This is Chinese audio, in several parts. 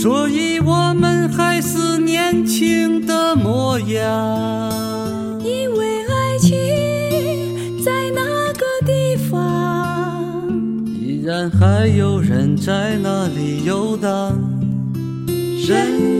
所以我们还是年轻的模样。因为爱情在那个地方，依然还有人在那里游荡，人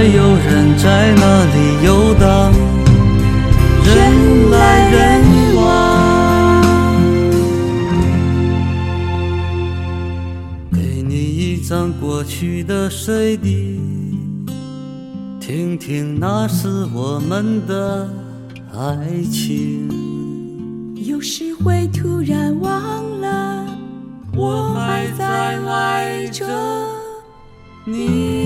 还有人在那里游荡，人来人往。给你一张过去的 CD，听听那是我们的爱情。有时会突然忘了，我还在爱着你。